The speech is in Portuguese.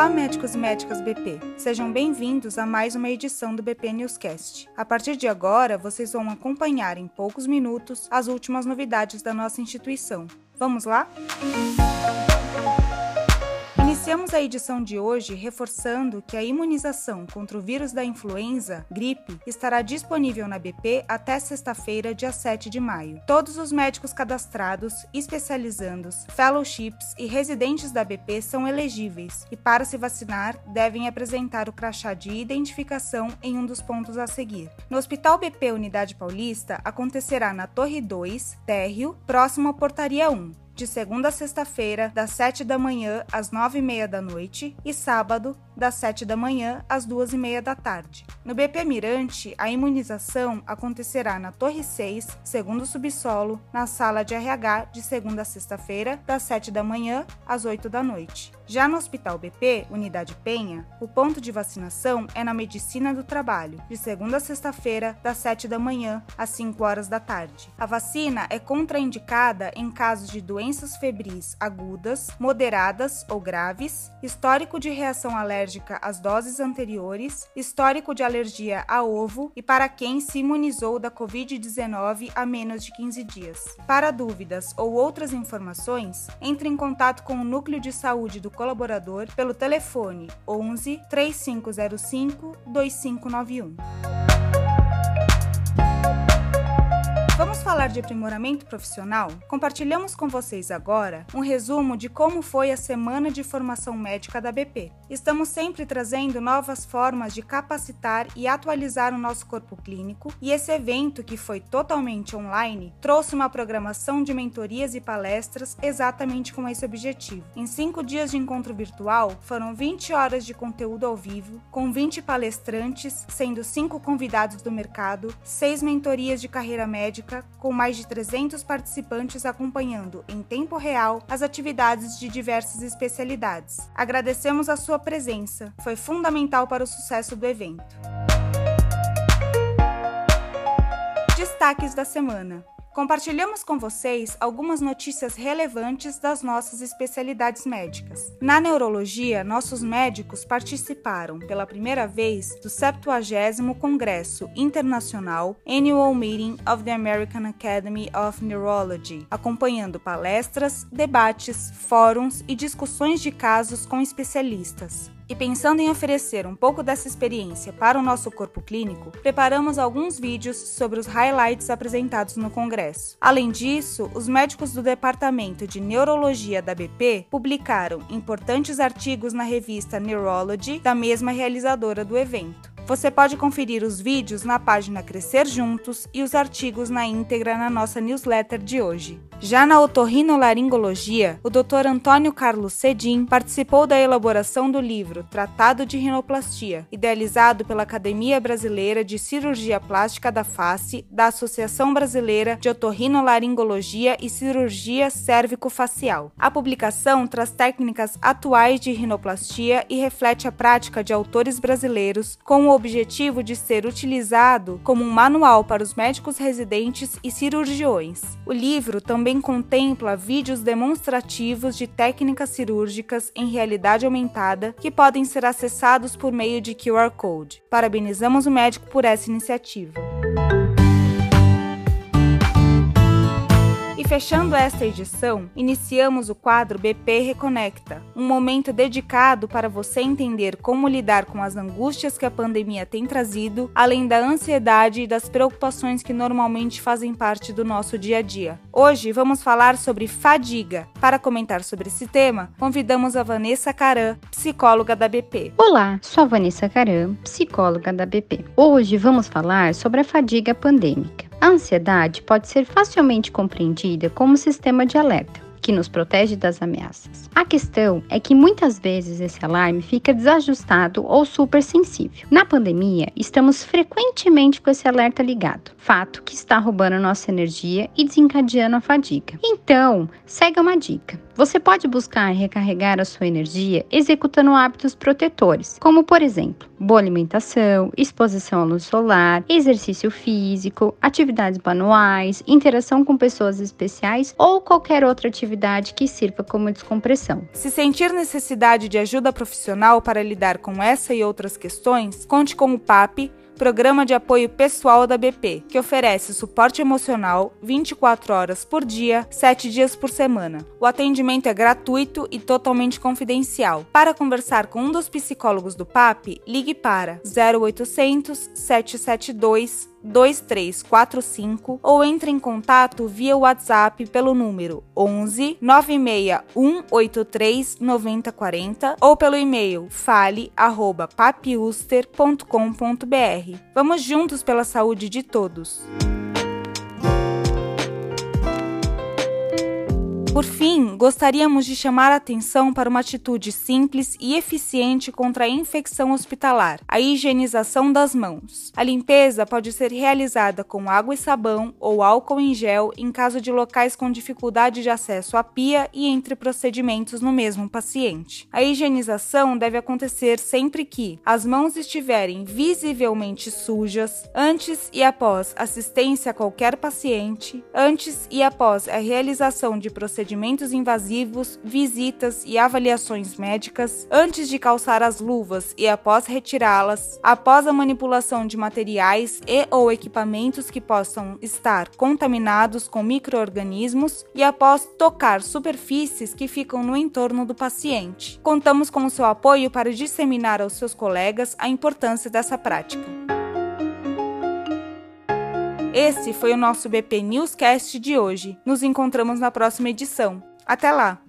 Olá, médicos e médicas BP. Sejam bem-vindos a mais uma edição do BP Newscast. A partir de agora, vocês vão acompanhar em poucos minutos as últimas novidades da nossa instituição. Vamos lá? Música Iniciamos a edição de hoje reforçando que a imunização contra o vírus da influenza, gripe, estará disponível na BP até sexta-feira, dia 7 de maio. Todos os médicos cadastrados, especializandos, fellowships e residentes da BP são elegíveis e, para se vacinar, devem apresentar o crachá de identificação em um dos pontos a seguir. No Hospital BP Unidade Paulista, acontecerá na Torre 2, térreo, próximo à Portaria 1 de segunda a sexta-feira, das 7 da manhã às 9 e meia da noite, e sábado, das 7 da manhã às 2 e meia da tarde. No BP Mirante, a imunização acontecerá na Torre 6, segundo subsolo, na sala de RH, de segunda a sexta-feira, das 7 da manhã às 8 da noite. Já no Hospital BP, Unidade Penha, o ponto de vacinação é na Medicina do Trabalho, de segunda a sexta-feira, das 7 da manhã às 5 horas da tarde. A vacina é contraindicada em casos de doenças febris agudas, moderadas ou graves, histórico de reação alérgica às doses anteriores, histórico de alergia a ovo e para quem se imunizou da Covid-19 há menos de 15 dias. Para dúvidas ou outras informações, entre em contato com o Núcleo de Saúde do colaborador pelo telefone 11 3505 2591. Vamos falar de aprimoramento profissional? Compartilhamos com vocês agora um resumo de como foi a semana de formação médica da BP. Estamos sempre trazendo novas formas de capacitar e atualizar o nosso corpo clínico, e esse evento, que foi totalmente online, trouxe uma programação de mentorias e palestras exatamente com esse objetivo. Em cinco dias de encontro virtual, foram 20 horas de conteúdo ao vivo, com 20 palestrantes, sendo cinco convidados do mercado, seis mentorias de carreira médica com mais de 300 participantes acompanhando em tempo real as atividades de diversas especialidades. Agradecemos a sua presença, foi fundamental para o sucesso do evento. Destaques da semana. Compartilhamos com vocês algumas notícias relevantes das nossas especialidades médicas. Na neurologia, nossos médicos participaram pela primeira vez do 70º Congresso Internacional Annual Meeting of the American Academy of Neurology, acompanhando palestras, debates, fóruns e discussões de casos com especialistas. E pensando em oferecer um pouco dessa experiência para o nosso corpo clínico, preparamos alguns vídeos sobre os highlights apresentados no congresso. Além disso, os médicos do departamento de neurologia da BP publicaram importantes artigos na revista Neurology, da mesma realizadora do evento. Você pode conferir os vídeos na página Crescer Juntos e os artigos na íntegra na nossa newsletter de hoje. Já na otorrinolaringologia, o Dr. Antônio Carlos Cedim participou da elaboração do livro Tratado de Rinoplastia, idealizado pela Academia Brasileira de Cirurgia Plástica da Face, da Associação Brasileira de Otorrinolaringologia e Cirurgia Cérvico-Facial. A publicação traz técnicas atuais de rinoplastia e reflete a prática de autores brasileiros com o objetivo de ser utilizado como um manual para os médicos residentes e cirurgiões. O livro também contempla vídeos demonstrativos de técnicas cirúrgicas em realidade aumentada que podem ser acessados por meio de QR Code. Parabenizamos o médico por essa iniciativa. Fechando esta edição, iniciamos o quadro BP Reconecta, um momento dedicado para você entender como lidar com as angústias que a pandemia tem trazido, além da ansiedade e das preocupações que normalmente fazem parte do nosso dia a dia. Hoje vamos falar sobre fadiga. Para comentar sobre esse tema, convidamos a Vanessa Caram, psicóloga da BP. Olá, sou a Vanessa Caram, psicóloga da BP. Hoje vamos falar sobre a fadiga pandêmica. A ansiedade pode ser facilmente compreendida como um sistema de alerta que nos protege das ameaças. A questão é que muitas vezes esse alarme fica desajustado ou supersensível. Na pandemia, estamos frequentemente com esse alerta ligado, fato que está roubando nossa energia e desencadeando a fadiga. Então, segue uma dica. Você pode buscar recarregar a sua energia executando hábitos protetores, como por exemplo, boa alimentação, exposição à luz solar, exercício físico, atividades manuais, interação com pessoas especiais ou qualquer outra atividade atividade que sirva como descompressão. Se sentir necessidade de ajuda profissional para lidar com essa e outras questões, conte com o PAP Programa de Apoio Pessoal da BP, que oferece suporte emocional 24 horas por dia, 7 dias por semana. O atendimento é gratuito e totalmente confidencial. Para conversar com um dos psicólogos do PAP, ligue para 0800 772 2345 ou entre em contato via WhatsApp pelo número 11 96183 9040 ou pelo e-mail fale@papiuster.com.br. Vamos juntos pela saúde de todos. Por fim, gostaríamos de chamar a atenção para uma atitude simples e eficiente contra a infecção hospitalar: a higienização das mãos. A limpeza pode ser realizada com água e sabão ou álcool em gel em caso de locais com dificuldade de acesso à pia e entre procedimentos no mesmo paciente. A higienização deve acontecer sempre que as mãos estiverem visivelmente sujas, antes e após assistência a qualquer paciente, antes e após a realização de procedimentos procedimentos invasivos, visitas e avaliações médicas, antes de calçar as luvas e após retirá-las, após a manipulação de materiais e ou equipamentos que possam estar contaminados com microorganismos e após tocar superfícies que ficam no entorno do paciente. Contamos com o seu apoio para disseminar aos seus colegas a importância dessa prática. Esse foi o nosso BP Newscast de hoje. Nos encontramos na próxima edição. Até lá!